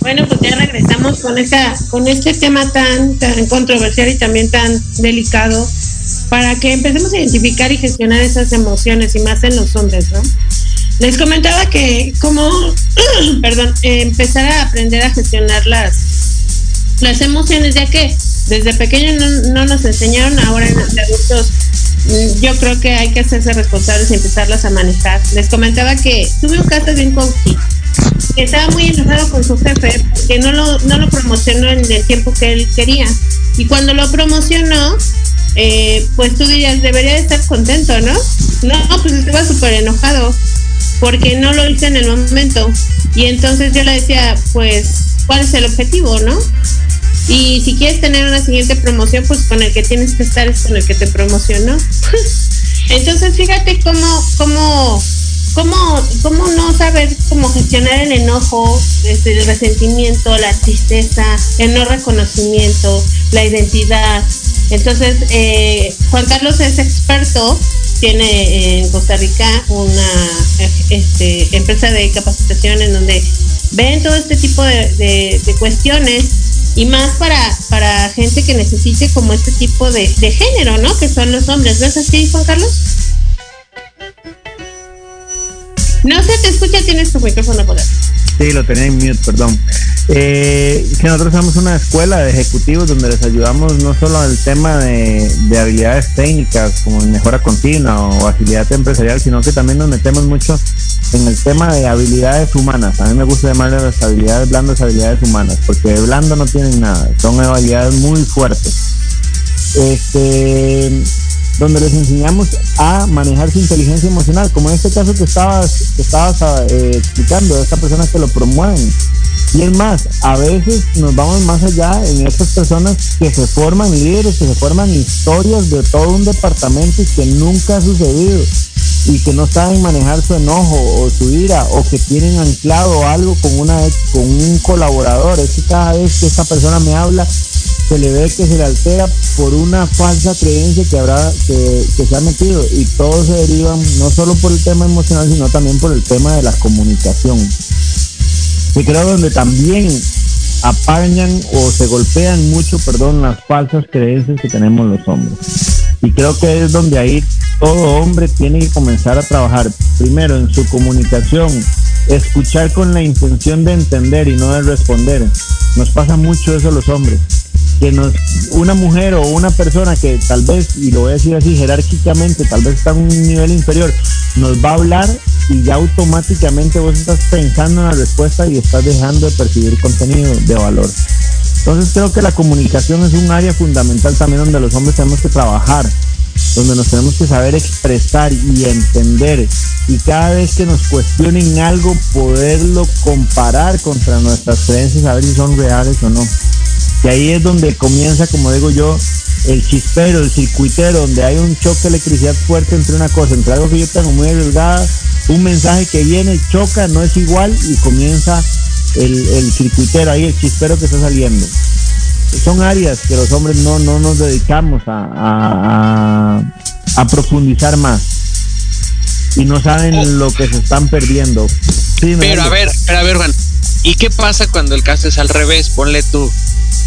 Bueno, pues ya regresamos con esta, con este tema tan, tan controversial y también tan delicado para que empecemos a identificar y gestionar esas emociones y más en los hombres, ¿no? Les comentaba que como, *clears throat* perdón, empezar a aprender a gestionar las, las emociones, ya que desde pequeños no, nos enseñaron, ahora en los adultos mm, yo creo que hay que hacerse responsables y empezarlas a manejar. Les comentaba que tuve un caso un conflicto estaba muy enojado con su jefe porque no lo, no lo promocionó en el tiempo que él quería. Y cuando lo promocionó, eh, pues tú dirías, debería estar contento, ¿no? No, pues estaba súper enojado porque no lo hice en el momento. Y entonces yo le decía, pues, ¿cuál es el objetivo, no? Y si quieres tener una siguiente promoción, pues con el que tienes que estar es con el que te promocionó. *laughs* entonces fíjate cómo, cómo ¿Cómo, ¿Cómo no saber cómo gestionar el enojo, este, el resentimiento, la tristeza, el no reconocimiento, la identidad? Entonces, eh, Juan Carlos es experto, tiene en Costa Rica una este, empresa de capacitación en donde ven todo este tipo de, cuestiones y más para, gente que necesite como este tipo de, de género, ¿no? Que son los hombres. ¿No es así, Juan Carlos? No se te escucha, tienes tu micrófono por Sí, lo tenía en mute, perdón. Eh, que nosotros somos una escuela de ejecutivos donde les ayudamos no solo al tema de, habilidades técnicas como mejora continua o agilidad empresarial, sino que también nos metemos mucho en el tema de habilidades humanas. A mí me gusta llamarle las habilidades blandas habilidades humanas, porque de blando no tienen nada, son habilidades muy fuertes. Este, donde les enseñamos a manejar su inteligencia emocional, como en este caso que estabas, que estabas eh, explicando, de estas personas que lo promueven. Y es más, a veces nos vamos más allá en estas personas que se forman líderes, que se forman historias de todo un departamento y que nunca ha sucedido y que no saben manejar su enojo o su ira o que tienen anclado algo con una con un colaborador. Es que cada vez que esta persona me habla, se le ve que se le altera por una falsa creencia que habrá que, se ha metido. Y todo se deriva no solo por el tema emocional sino también por el tema de la comunicación. Que creo donde también apañan o se golpean mucho perdón las falsas creencias que tenemos los hombres. Y creo que es donde ahí todo hombre tiene que comenzar a trabajar. Primero en su comunicación escuchar con la intención de entender y no de responder. Nos pasa mucho eso a los hombres que nos, una mujer o una persona que tal vez, y lo voy a decir así jerárquicamente, tal vez está en un nivel inferior, nos va a hablar y ya automáticamente vos estás pensando en la respuesta y estás dejando de percibir contenido de valor. Entonces creo que la comunicación es un área fundamental también donde los hombres tenemos que trabajar, donde nos tenemos que saber expresar y entender y cada vez que nos cuestionen algo poderlo comparar contra nuestras creencias, a ver si son reales o no. Y ahí es donde comienza, como digo yo, el chispero, el circuitero, donde hay un choque de electricidad fuerte entre una cosa, entre algo que yo tengo muy arriesgada, un mensaje que viene, choca, no es igual y comienza el, circuitero, ahí el chispero que está saliendo. Son áreas que los hombres no, no nos dedicamos a, a, profundizar más y no saben lo que se están perdiendo. pero a ver, pero a ver, Juan, ¿y qué pasa cuando el caso es al revés? Ponle tú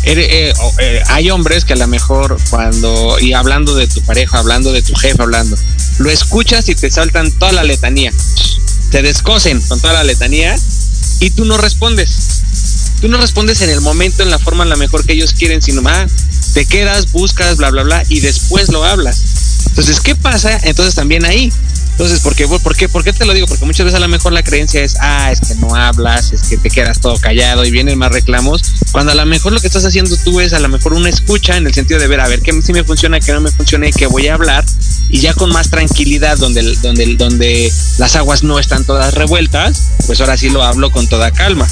eh, eh, hay hombres que a lo mejor cuando, y hablando de tu pareja, hablando de tu jefe, hablando, lo escuchas y te saltan toda la letanía. Te descosen con toda la letanía y tú no respondes. Tú no respondes en el momento, en la forma en la mejor que ellos quieren, sino más te quedas, buscas, bla, bla, bla, y después lo hablas. Entonces, ¿qué pasa? Entonces también ahí entonces, ¿por qué, por, qué, ¿por qué te lo digo? Porque muchas veces a lo mejor la creencia es, ah, es que no hablas, es que te quedas todo callado y vienen más reclamos, cuando a lo mejor lo que estás haciendo tú es a lo mejor una escucha en el sentido de ver, a ver, qué sí me funciona, qué no me funciona y qué voy a hablar, y ya con más tranquilidad, donde, donde, donde las aguas no están todas revueltas, pues ahora sí lo hablo con toda calma.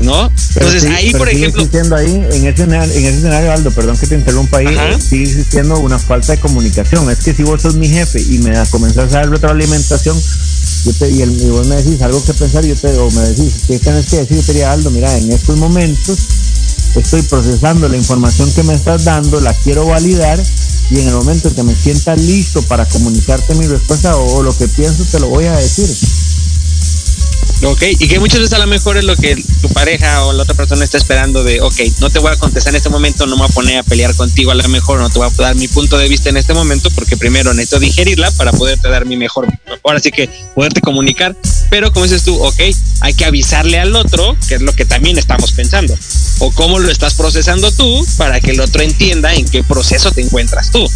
¿No? Entonces ahí, por ejemplo... existiendo ahí, en ese, en ese escenario, Aldo, perdón que te interrumpa ahí, sigue existiendo una falta de comunicación. Es que si vos sos mi jefe y me comenzás a dar retroalimentación, yo te, y, el, y vos me decís algo que pensar, yo te, o me decís, ¿qué tienes que decir? Yo te diría, Aldo, mira, en estos momentos estoy procesando la información que me estás dando, la quiero validar y en el momento en que me sienta listo para comunicarte mi respuesta o, lo que pienso, te lo voy a decir. Ok, y que muchas veces a lo mejor es lo que tu pareja o la otra persona está esperando de, ok, no te voy a contestar en este momento, no me voy a poner a pelear contigo, a lo mejor no te voy a dar mi punto de vista en este momento, porque primero necesito digerirla para poderte dar mi mejor, ahora sí que poderte comunicar, pero como dices tú, ok, hay que avisarle al otro, que es lo que también estamos pensando, o cómo lo estás procesando tú para que el otro entienda en qué proceso te encuentras tú.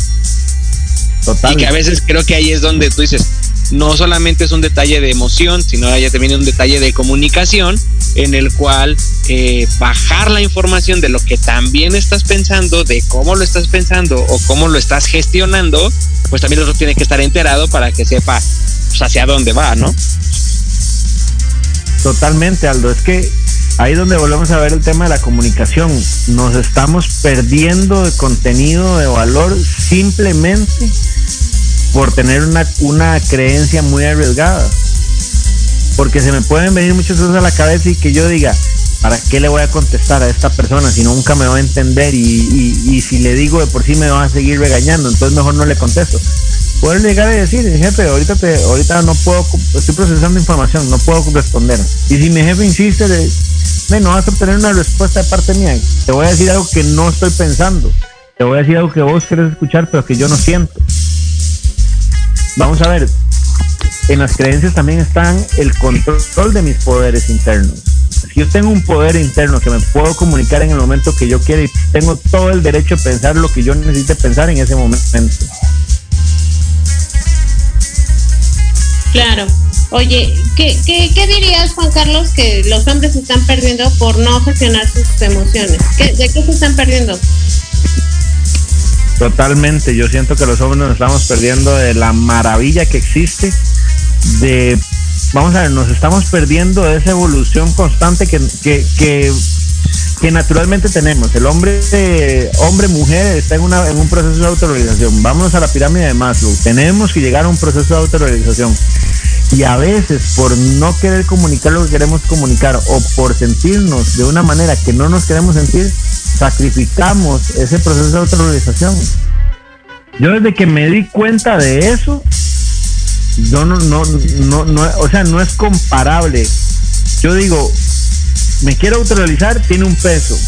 Total. Y que a veces creo que ahí es donde tú dices, no solamente es un detalle de emoción, sino ya también es un detalle de comunicación en el cual eh, bajar la información de lo que también estás pensando, de cómo lo estás pensando o cómo lo estás gestionando, pues también el otro tiene que estar enterado para que sepa pues, hacia dónde va, ¿no? Totalmente, Aldo. Es que ahí donde volvemos a ver el tema de la comunicación. Nos estamos perdiendo de contenido de valor simplemente por tener una, una creencia muy arriesgada. Porque se me pueden venir muchas cosas a la cabeza y que yo diga, ¿para qué le voy a contestar a esta persona si nunca me va a entender y, si le digo de por sí me va a seguir regañando? Entonces mejor no le contesto. Puedo llegar a decir, jefe, ahorita te, ahorita no puedo, estoy procesando información, no puedo responder. Y si mi jefe insiste, de, no vas a obtener una respuesta de parte mía. Te voy a decir algo que no estoy pensando. Te voy a decir algo que vos querés escuchar, pero que yo no siento. Vamos a ver, en las creencias también están el control de mis poderes internos. Si yo tengo un poder interno que me puedo comunicar en el momento que yo quiera y tengo todo el derecho a pensar lo que yo necesite pensar en ese momento. Claro. Oye, ¿qué, qué, dirías, Juan Carlos, que los hombres se están perdiendo por no gestionar sus emociones? ¿De qué se están perdiendo? Totalmente, yo siento que los hombres nos estamos perdiendo de la maravilla que existe, de, vamos a ver, nos estamos perdiendo de esa evolución constante que, que, naturalmente tenemos. El hombre, hombre, mujer está en, una, en un proceso de autorrealización. Vámonos a la pirámide de Maslow. Tenemos que llegar a un proceso de autorrealización. Y a veces por no querer comunicar lo que queremos comunicar o por sentirnos de una manera que no nos queremos sentir, sacrificamos ese proceso de autorización. Yo desde que me di cuenta de eso, yo no, no, no, no, o sea, no es comparable. Yo digo, me quiero autorrealizar, tiene un peso.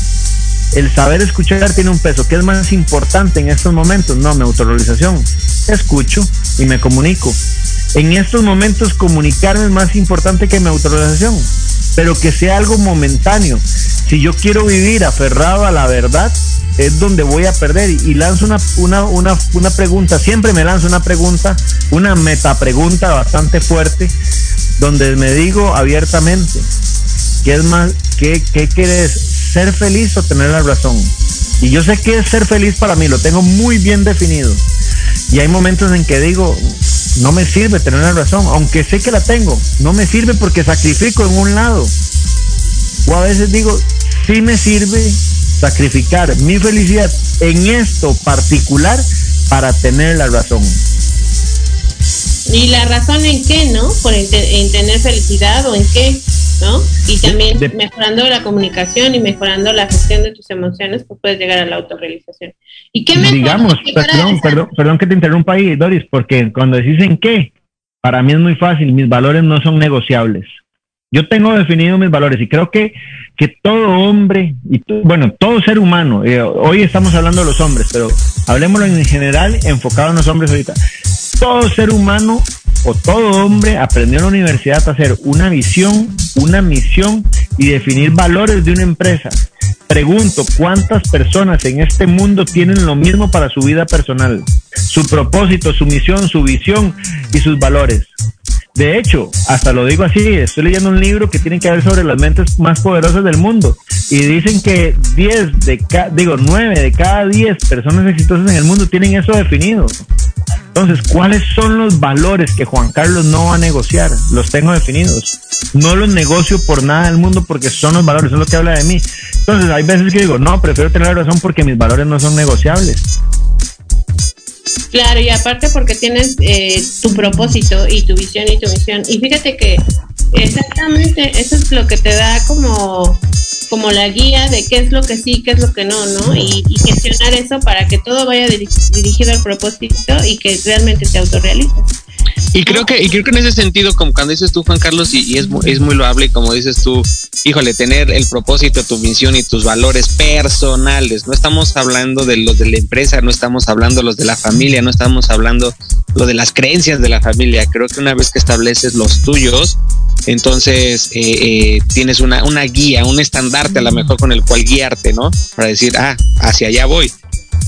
El saber escuchar tiene un peso. ¿Qué es más importante en estos momentos? No, mi autorrealización. Escucho y me comunico. En estos momentos comunicarme es más importante que mi autorrealización, pero que sea algo momentáneo. Si yo quiero vivir aferrado a la verdad, es donde voy a perder. Y, lanzo una, una, una, una, pregunta, siempre me lanzo una pregunta, una metapregunta bastante fuerte, donde me digo abiertamente, ¿qué es más, qué, qué quieres? ¿Ser feliz o tener la razón? Y yo sé que es ser feliz para mí, lo tengo muy bien definido. Y hay momentos en que digo, no me sirve tener la razón, aunque sé que la tengo, no me sirve porque sacrifico en un lado. O a veces digo, sí me sirve sacrificar mi felicidad en esto particular para tener la razón. ¿Y la razón en qué, no? Por en, tener felicidad o en qué, ¿no? Y también mejorando la comunicación y mejorando la gestión de tus emociones, pues puedes llegar a la autorrealización. ¿Y qué Digamos, perdón, perdón, perdón que te interrumpa ahí, Doris, porque cuando decís en qué, para mí es muy fácil, mis valores no son negociables. Yo tengo definido mis valores y creo que, que todo hombre, y bueno, todo ser humano, eh, hoy estamos hablando de los hombres, pero hablemoslo en general, enfocado en los hombres ahorita. Todo ser humano o todo hombre aprendió en la universidad a hacer una visión, una misión y definir valores de una empresa. Pregunto, ¿cuántas personas en este mundo tienen lo mismo para su vida personal? Su propósito, su misión, su visión y sus valores. De hecho, hasta lo digo así, estoy leyendo un libro que tiene que ver sobre las mentes más poderosas del mundo y dicen que 10 de digo 9 de cada 10 personas exitosas en el mundo tienen eso definido. Entonces, ¿cuáles son los valores que Juan Carlos no va a negociar? Los tengo definidos. no los negocio por nada del mundo porque son los valores, son lo que habla de mí. Entonces hay veces que digo, no, prefiero tener la razón porque mis valores no son negociables. Claro, y aparte porque tienes eh, tu propósito y tu visión y tu misión. Y fíjate que exactamente eso es lo que te da como como la guía de qué es lo que sí, qué es lo que no, ¿no? Y, gestionar eso para que todo vaya dirigido al propósito y que realmente te autorrealices. Y creo que, y creo que en ese sentido, como cuando dices tú, Juan Carlos, y, es, es muy loable, como dices tú, híjole, tener el propósito, tu misión y tus valores personales. No estamos hablando de los de la empresa, no estamos hablando de los de la familia, no estamos hablando lo de las creencias de la familia. Creo que una vez que estableces los tuyos, entonces eh, eh, tienes una, una guía, un estandarte a lo mejor con el cual guiarte, ¿no? Para decir, ah, hacia allá voy.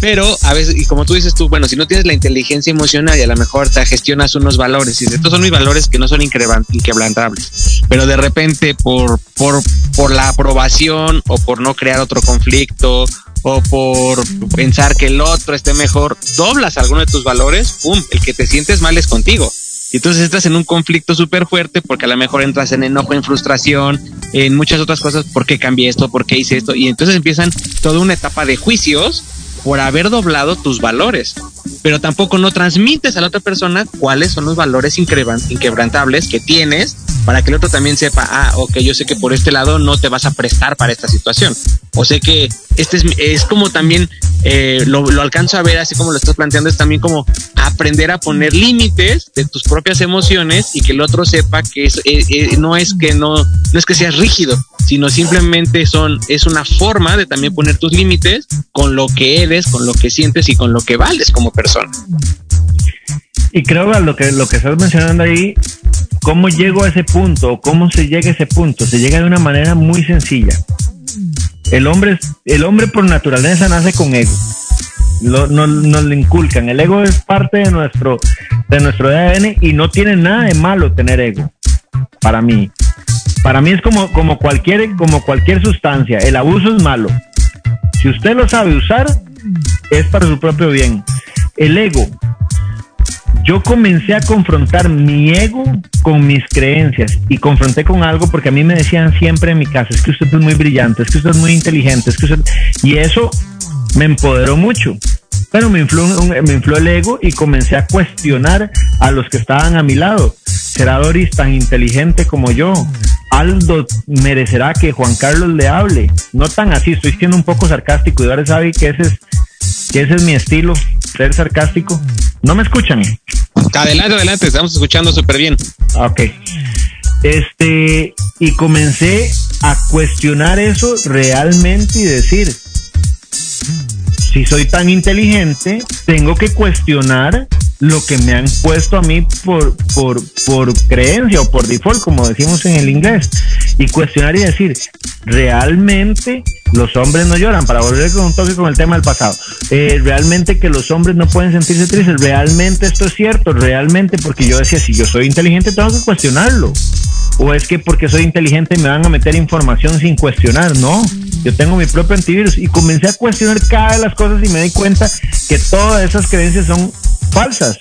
Pero a veces, y como tú dices tú, bueno, si no tienes la inteligencia emocional y a lo mejor te gestionas unos valores, y estos son mis valores que no son inquebrantables, pero de repente por, por, por la aprobación o por no crear otro conflicto o por pensar que el otro esté mejor, doblas alguno de tus valores, ¡pum! El que te sientes mal es contigo. Y entonces entras en un conflicto súper fuerte porque a lo mejor entras en enojo, en frustración, en muchas otras cosas, ¿por qué cambié esto? ¿Por qué hice esto? Y entonces empiezan toda una etapa de juicios por haber doblado tus valores, pero tampoco no transmites a la otra persona cuáles son los valores inquebrantables que tienes para que el otro también sepa, ah, ok, yo sé que por este lado no te vas a prestar para esta situación. O sé que este es, es como también, eh, lo, lo, alcanzo a ver así como lo estás planteando, es también como aprender a poner límites de tus propias emociones y que el otro sepa que es, eh, eh, no es que no, no es que seas rígido, sino simplemente son, es una forma de también poner tus límites con lo que eres, con lo que sientes y con lo que vales como persona. Y creo que lo que, lo que estás mencionando ahí, cómo llego a ese punto cómo se llega a ese punto, se llega de una manera muy sencilla. El hombre, el hombre por naturaleza nace con ego. Lo, nos lo inculcan. El ego es parte de nuestro, de nuestro ADN y no tiene nada de malo tener ego, para mí. Para mí es como, como, cualquier, como cualquier sustancia. El abuso es malo. Si usted lo sabe usar, es para su propio bien. El ego. Yo comencé a confrontar mi ego con mis creencias y confronté con algo porque a mí me decían siempre en mi casa, es que usted es muy brillante, es que usted es muy inteligente, es que usted... Y eso me empoderó mucho pero me infló, me infló el ego y comencé a cuestionar a los que estaban a mi lado. ¿Será Doris tan inteligente como yo? Aldo merecerá que Juan Carlos le hable. No tan así, estoy siendo un poco sarcástico y ahora sabe que ese es, que ese es mi estilo, ser sarcástico. ¿No me escuchan? Adelante, adelante, estamos escuchando súper bien. Ok. Este, y comencé a cuestionar eso realmente y decir, si soy tan inteligente, tengo que cuestionar lo que me han puesto a mí por, por, por creencia o por default, como decimos en el inglés, y cuestionar y decir, realmente los hombres no lloran, para volver con un toque con el tema del pasado, eh, realmente que los hombres no pueden sentirse tristes, realmente esto es cierto, realmente porque yo decía, si yo soy inteligente tengo que cuestionarlo, o es que porque soy inteligente me van a meter información sin cuestionar, no. Yo tengo mi propio antivirus y comencé a cuestionar cada de las cosas y me di cuenta que todas esas creencias son falsas.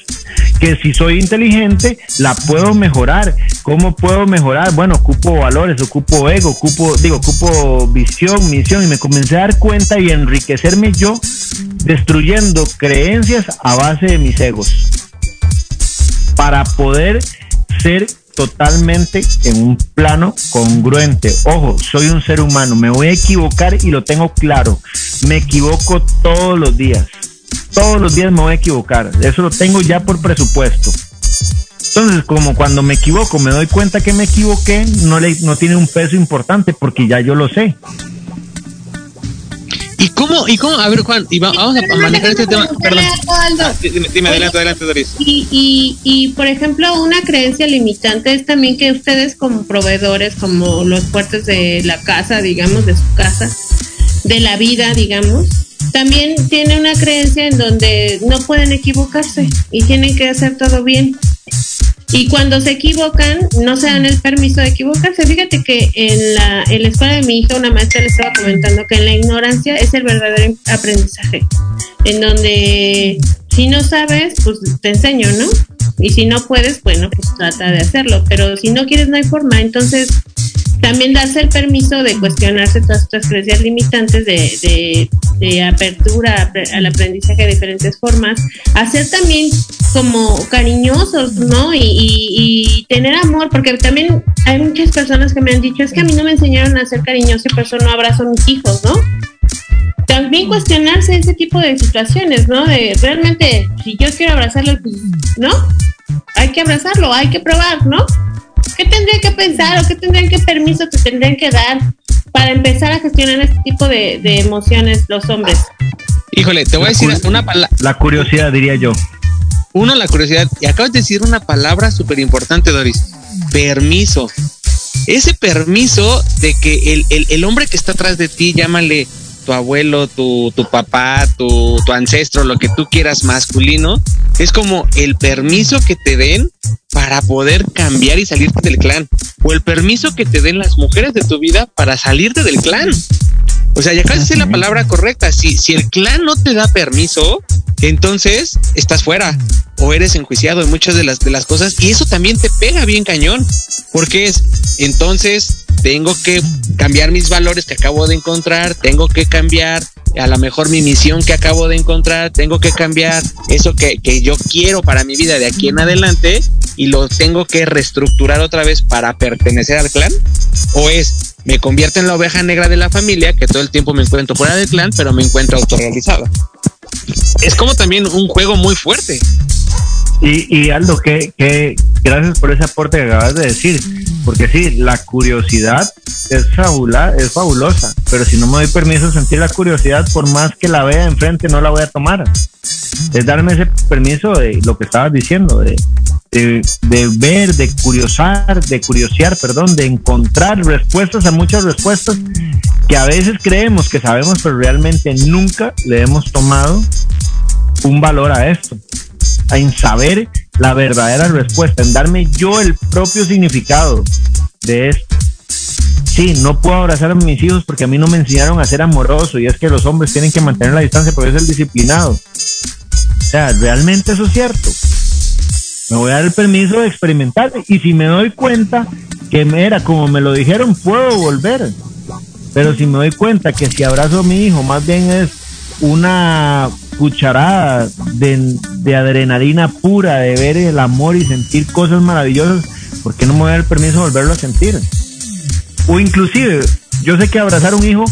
Que si soy inteligente, la puedo mejorar. ¿Cómo puedo mejorar? Bueno, ocupo valores, ocupo ego, ocupo, digo, ocupo visión, misión y me comencé a dar cuenta y enriquecerme yo destruyendo creencias a base de mis egos para poder ser totalmente en un plano congruente. Ojo, soy un ser humano, me voy a equivocar y lo tengo claro. Me equivoco todos los días. Todos los días me voy a equivocar. Eso lo tengo ya por presupuesto. Entonces, como cuando me equivoco, me doy cuenta que me equivoqué, no, le, no tiene un peso importante porque ya yo lo sé. ¿Y cómo, y cómo, a ver Juan, y vamos a manejar este tema, perdón. Ah, dime, adelante, adelante Doris. Y, y, y por ejemplo, una creencia limitante es también que ustedes como proveedores, como los fuertes de la casa, digamos, de su casa, de la vida, digamos, también tiene una creencia en donde no pueden equivocarse y tienen que hacer todo bien. Y cuando se equivocan, no se dan el permiso de equivocarse. Fíjate que en la, en la escuela de mi hija, una maestra le estaba comentando que en la ignorancia es el verdadero aprendizaje. En donde si no sabes, pues te enseño, ¿no? Y si no puedes, bueno, pues trata de hacerlo. Pero si no quieres, no hay forma. Entonces, también darse el permiso de cuestionarse todas estas creencias limitantes de, apertura al aprendizaje de diferentes formas, hacer también como cariñosos, ¿no? Y, y, tener amor, porque también hay muchas personas que me han dicho, es que a mí no me enseñaron a ser cariñoso y por no abrazo a mis hijos, ¿no? También cuestionarse ese tipo de situaciones, ¿no? De realmente, si yo quiero abrazarlo, pues, ¿no? Hay que abrazarlo, hay que probar, ¿no? ¿Qué tendría que pensar o qué tendrían que permiso que tendrían que dar para empezar a gestionar este tipo de, emociones los hombres? Híjole, te voy a decir una palabra. La curiosidad, diría yo. Uno, la curiosidad. Y acabas de decir una palabra súper importante, Doris. Permiso. Ese permiso de que el, el, hombre que está atrás de ti, llámale tu abuelo, tu, tu papá, tu, tu ancestro, lo que tú quieras masculino, es como el permiso que te den para poder cambiar y salirte del clan. O el permiso que te den las mujeres de tu vida para salirte del clan. O sea, ya casi es la palabra correcta. Si, si el clan no te da permiso, entonces estás fuera o eres enjuiciado en muchas de las, de las cosas y eso también te pega bien cañón. Porque es, entonces tengo que cambiar mis valores que acabo de encontrar, tengo que cambiar a lo mejor mi misión que acabo de encontrar, tengo que cambiar eso que, que yo quiero para mi vida de aquí en adelante y lo tengo que reestructurar otra vez para pertenecer al clan? ¿O es, me convierto en la oveja negra de la familia, que todo el tiempo me encuentro fuera del clan, pero me encuentro autorrealizada? Es como también un juego muy fuerte. Y, y Aldo, que, que gracias por ese aporte que acabas de decir, porque sí, la curiosidad es, fabula, es fabulosa, pero si no me doy permiso de sentir la curiosidad, por más que la vea enfrente, no la voy a tomar. Es darme ese permiso de lo que estabas diciendo, de, de, ver, de curiosar, de curiosear, perdón, de encontrar respuestas a muchas respuestas que a veces creemos que sabemos, pero realmente nunca le hemos tomado un valor a esto, en saber la verdadera respuesta, en darme yo el propio significado de esto. Sí, no puedo abrazar a mis hijos porque a mí no me enseñaron a ser amoroso y es que los hombres tienen que mantener la distancia porque es el disciplinado. O sea, realmente eso es cierto me voy a dar el permiso de experimentar y si me doy cuenta que era como me lo dijeron, puedo volver. Pero si me doy cuenta que si abrazo a mi hijo más bien es una cucharada de, adrenalina pura, de ver el amor y sentir cosas maravillosas, ¿por qué no me voy a dar el permiso de volverlo a sentir? O inclusive, yo sé que abrazar a un hijo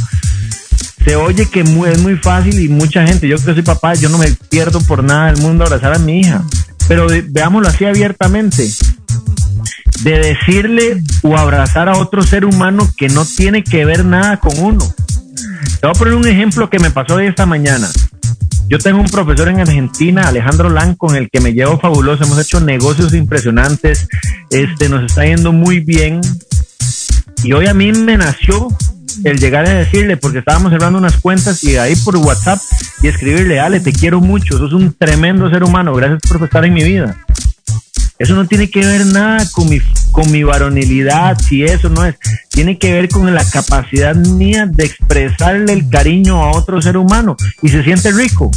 se oye que es muy fácil y mucha gente, yo que soy papá, yo no me pierdo por nada del mundo abrazar a mi hija pero veámoslo así abiertamente, de decirle o abrazar a otro ser humano que no tiene que ver nada con uno. Te voy a poner un ejemplo que me pasó esta mañana. Yo tengo un profesor en Argentina, Alejandro Lang, con el que me llevo fabuloso. Hemos hecho negocios impresionantes. Este, nos está yendo muy bien. Y hoy a mí me nació el llegar a decirle, porque estábamos cerrando unas cuentas y ahí por WhatsApp y escribirle, Ale, te quiero mucho, sos un tremendo ser humano, gracias por estar en mi vida. Eso no tiene que ver nada con mi, con mi varonilidad, si eso no es. Tiene que ver con la capacidad mía de expresarle el cariño a otro ser humano y se siente rico.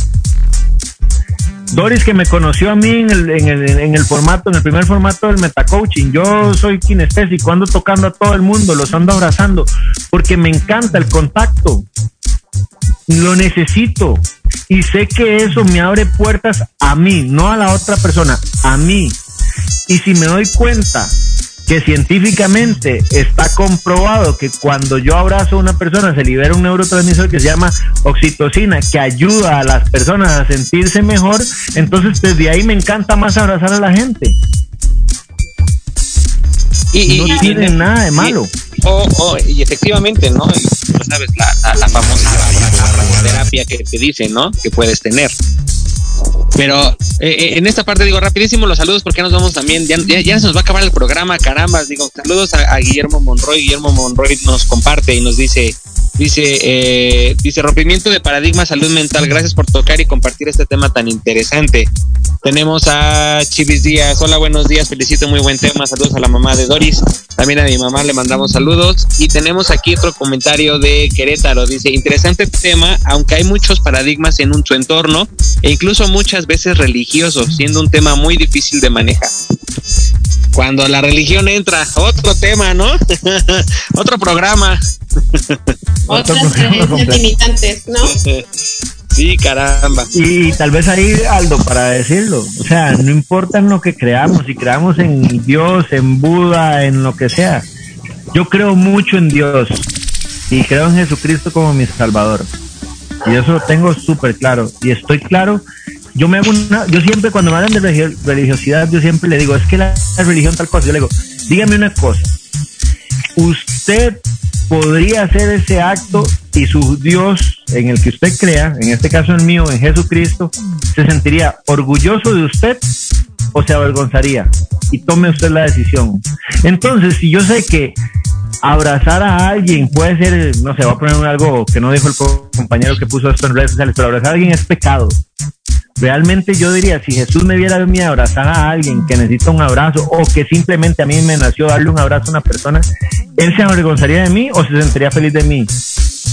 Doris que me conoció a mí en el, en el, en el formato, en el primer formato del metacoaching. Yo soy kinestésico, ando tocando a todo el mundo, los ando abrazando, porque me encanta el contacto. Lo necesito. Y sé que eso me abre puertas a mí, no a la otra persona, a mí. Y si me doy cuenta que científicamente está comprobado que cuando yo abrazo a una persona se libera un neurotransmisor que se llama oxitocina, que ayuda a las personas a sentirse mejor, entonces desde ahí me encanta más abrazar a la gente. Y, no tiene nada de malo. Y, efectivamente, ¿no? sabes, la, famosa terapia que te dicen, ¿no? Que puedes tener. Pero eh, eh, en esta parte digo rapidísimo los saludos porque nos vamos también, ya, ya, se nos va a acabar el programa, caramba, digo saludos a, Guillermo Monroy, Guillermo Monroy nos comparte y nos dice, dice, eh, dice rompimiento de paradigma, salud mental, gracias por tocar y compartir este tema tan interesante. Tenemos a Chivis Díaz, hola, buenos días, felicito, muy buen tema, saludos a la mamá de Doris. También a mi mamá le mandamos saludos. Y tenemos aquí otro comentario de Querétaro. Dice, interesante tema, aunque hay muchos paradigmas en un, su entorno e incluso muchas veces religiosos, siendo un tema muy difícil de manejar. Cuando la religión entra, otro tema, ¿no? *laughs* otro programa. *laughs* Otras creencias limitantes, ¿no? *laughs* Sí, caramba. Y tal vez ahí, Aldo, para decirlo, o sea, no importa en lo que creamos, si creamos en Dios, en Buda, en lo que sea. Yo creo mucho en Dios y creo en Jesucristo como mi Salvador. Y eso lo tengo súper claro. Y estoy claro, yo me hago una, yo siempre cuando me hablan de religiosidad, yo siempre le digo, es que la, la religión tal cosa, yo le digo, dígame una cosa, usted podría hacer ese acto y su Dios en el que usted crea, en este caso el mío, en Jesucristo, se sentiría orgulloso de usted o se avergonzaría y tome usted la decisión. Entonces, si yo sé que abrazar a alguien puede ser, no sé, voy a poner algo que no dijo el compañero que puso esto en redes sociales, pero abrazar a alguien es pecado. Realmente yo diría, si Jesús me viera a mí abrazar a alguien que necesita un abrazo o que simplemente a mí me nació darle un abrazo a una persona, ¿él se avergonzaría de mí o se sentiría feliz de mí?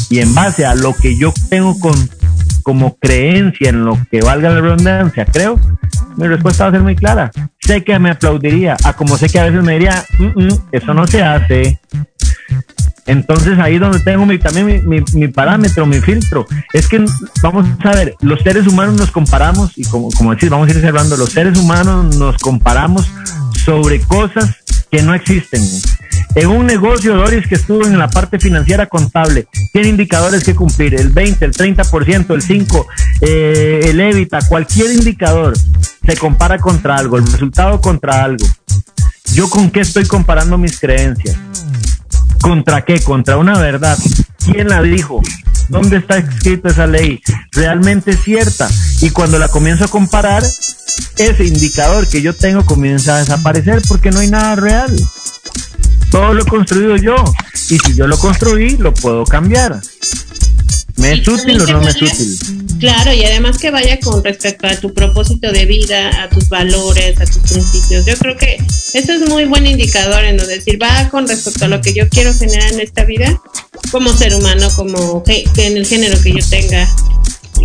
Y en base a lo que yo tengo con, como creencia en lo que valga la redundancia, creo, mi respuesta va a ser muy clara. Sé que me aplaudiría, a como sé que a veces me diría, mm, mm, eso no se hace. Entonces ahí donde tengo mi, también mi, parámetro, mi filtro. Es que vamos a ver, los seres humanos nos comparamos, y como, como decir, vamos a ir cerrando, los seres humanos nos comparamos sobre cosas que no existen. En un negocio, Doris, que estuvo en la parte financiera contable, tiene indicadores que cumplir, el 20, el 30%, el 5%, eh, el EVITA, cualquier indicador se compara contra algo, el resultado contra algo. ¿Yo con qué estoy comparando mis creencias? ¿Contra qué? Contra una verdad. ¿Quién la dijo? ¿Dónde está escrita esa ley? ¿Realmente es cierta? Y cuando la comienzo a comparar, ese indicador que yo tengo comienza a desaparecer porque no hay nada real. Todo lo he construido yo. Y si yo lo construí, lo puedo cambiar. ¿Me es útil o no me es útil? Claro, y además que vaya con respecto a tu propósito de vida, a tus valores, a tus principios. Yo creo que eso es muy buen indicador en decir, va con respecto a lo que yo quiero generar en esta vida, como ser humano, como en el género que yo tenga,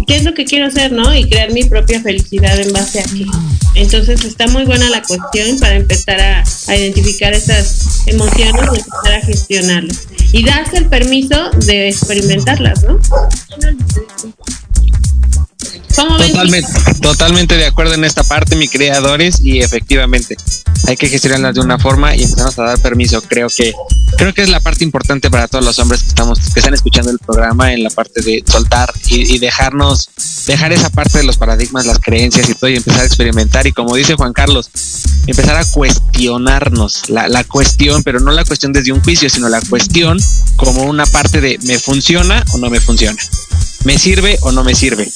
qué es lo que quiero hacer, ¿no? Y crear mi propia felicidad en base a qué. Entonces está muy buena la cuestión para empezar a, a identificar esas emociones y empezar a gestionarlas. Y darse el permiso de experimentarlas, ¿no? Totalmente, totalmente de acuerdo en esta parte, mi creadores, y efectivamente hay que gestionarlas de una forma y empezamos a dar permiso. Creo que, creo que es la parte importante para todos los hombres que estamos, que están escuchando el programa, en la parte de soltar y, dejarnos, dejar esa parte de los paradigmas, las creencias y todo, y empezar a experimentar. Y como dice Juan Carlos, empezar a cuestionarnos la, la cuestión, pero no la cuestión desde un juicio, sino la cuestión como una parte de me funciona o no me funciona, me sirve o no me sirve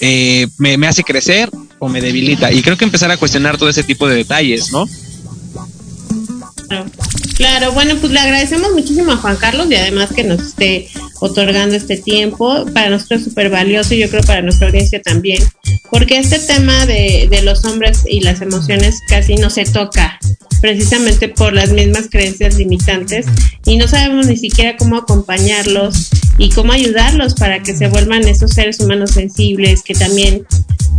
eh, me, hace crecer o me debilita. Y creo que empezar a cuestionar todo ese tipo de detalles, ¿no? Claro, bueno, pues le agradecemos muchísimo a Juan Carlos y además que nos esté otorgando este tiempo. Para nosotros es súper valioso y yo creo para nuestra audiencia también, porque este tema de los hombres y las emociones casi no se toca precisamente por las mismas creencias limitantes y no sabemos ni siquiera cómo acompañarlos y cómo ayudarlos para que se vuelvan esos seres humanos sensibles que también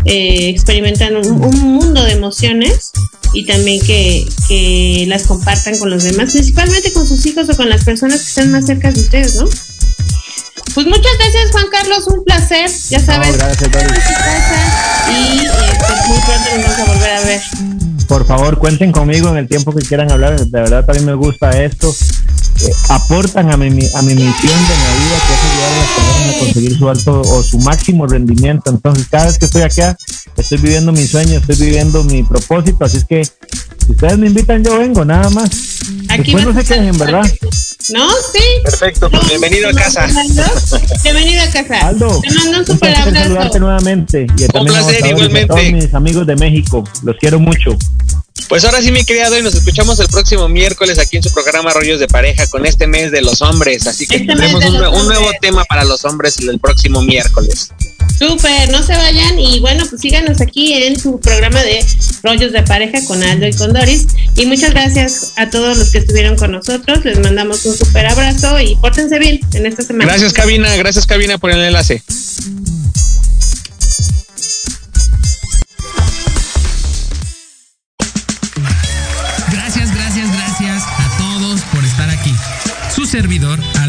eh, experimentan un, un, mundo de emociones y también que, que las compartan con los demás, principalmente con sus hijos o con las personas que están más cerca de ustedes, ¿no? Pues muchas gracias Juan Carlos, un placer, ya sabes. gracias, y eh, pues muy pronto nos vamos a volver a ver. Por favor, cuenten conmigo en el tiempo que quieran hablar. De verdad, también me gusta esto. Eh, aportan a mi, a mi misión de la vida, que es ayudar a las personas a conseguir su alto o su máximo rendimiento. Entonces, cada vez que estoy acá, estoy viviendo mi sueño, estoy viviendo mi propósito. Así es que, si ustedes me invitan, yo vengo, nada más. Aquí Después no se quejen, ¿verdad? ¿No? Sí. Perfecto, pues bienvenido a casa. Bienvenido a casa. Aldo, Te mando un un super placer abrazo. saludarte nuevamente. Y también a placer, y a igualmente. todos mis amigos de México. Los quiero mucho. Pues ahora sí, mi criado, y nos escuchamos el próximo miércoles aquí en su programa Rollos de Pareja con este mes de los hombres. Así que Este tendremos un, un nuevo tema para los hombres el próximo miércoles. Súper, no se vayan y bueno, pues síganos aquí en su programa de Rollos de Pareja con Aldo y con Doris. Y muchas gracias a todos los que estuvieron con nosotros. Les mandamos un súper abrazo y pórtense bien en esta semana. Gracias, Cabina. Gracias, Cabina, por el enlace. Gracias, gracias, gracias a todos por estar aquí. Su servidor, Aldo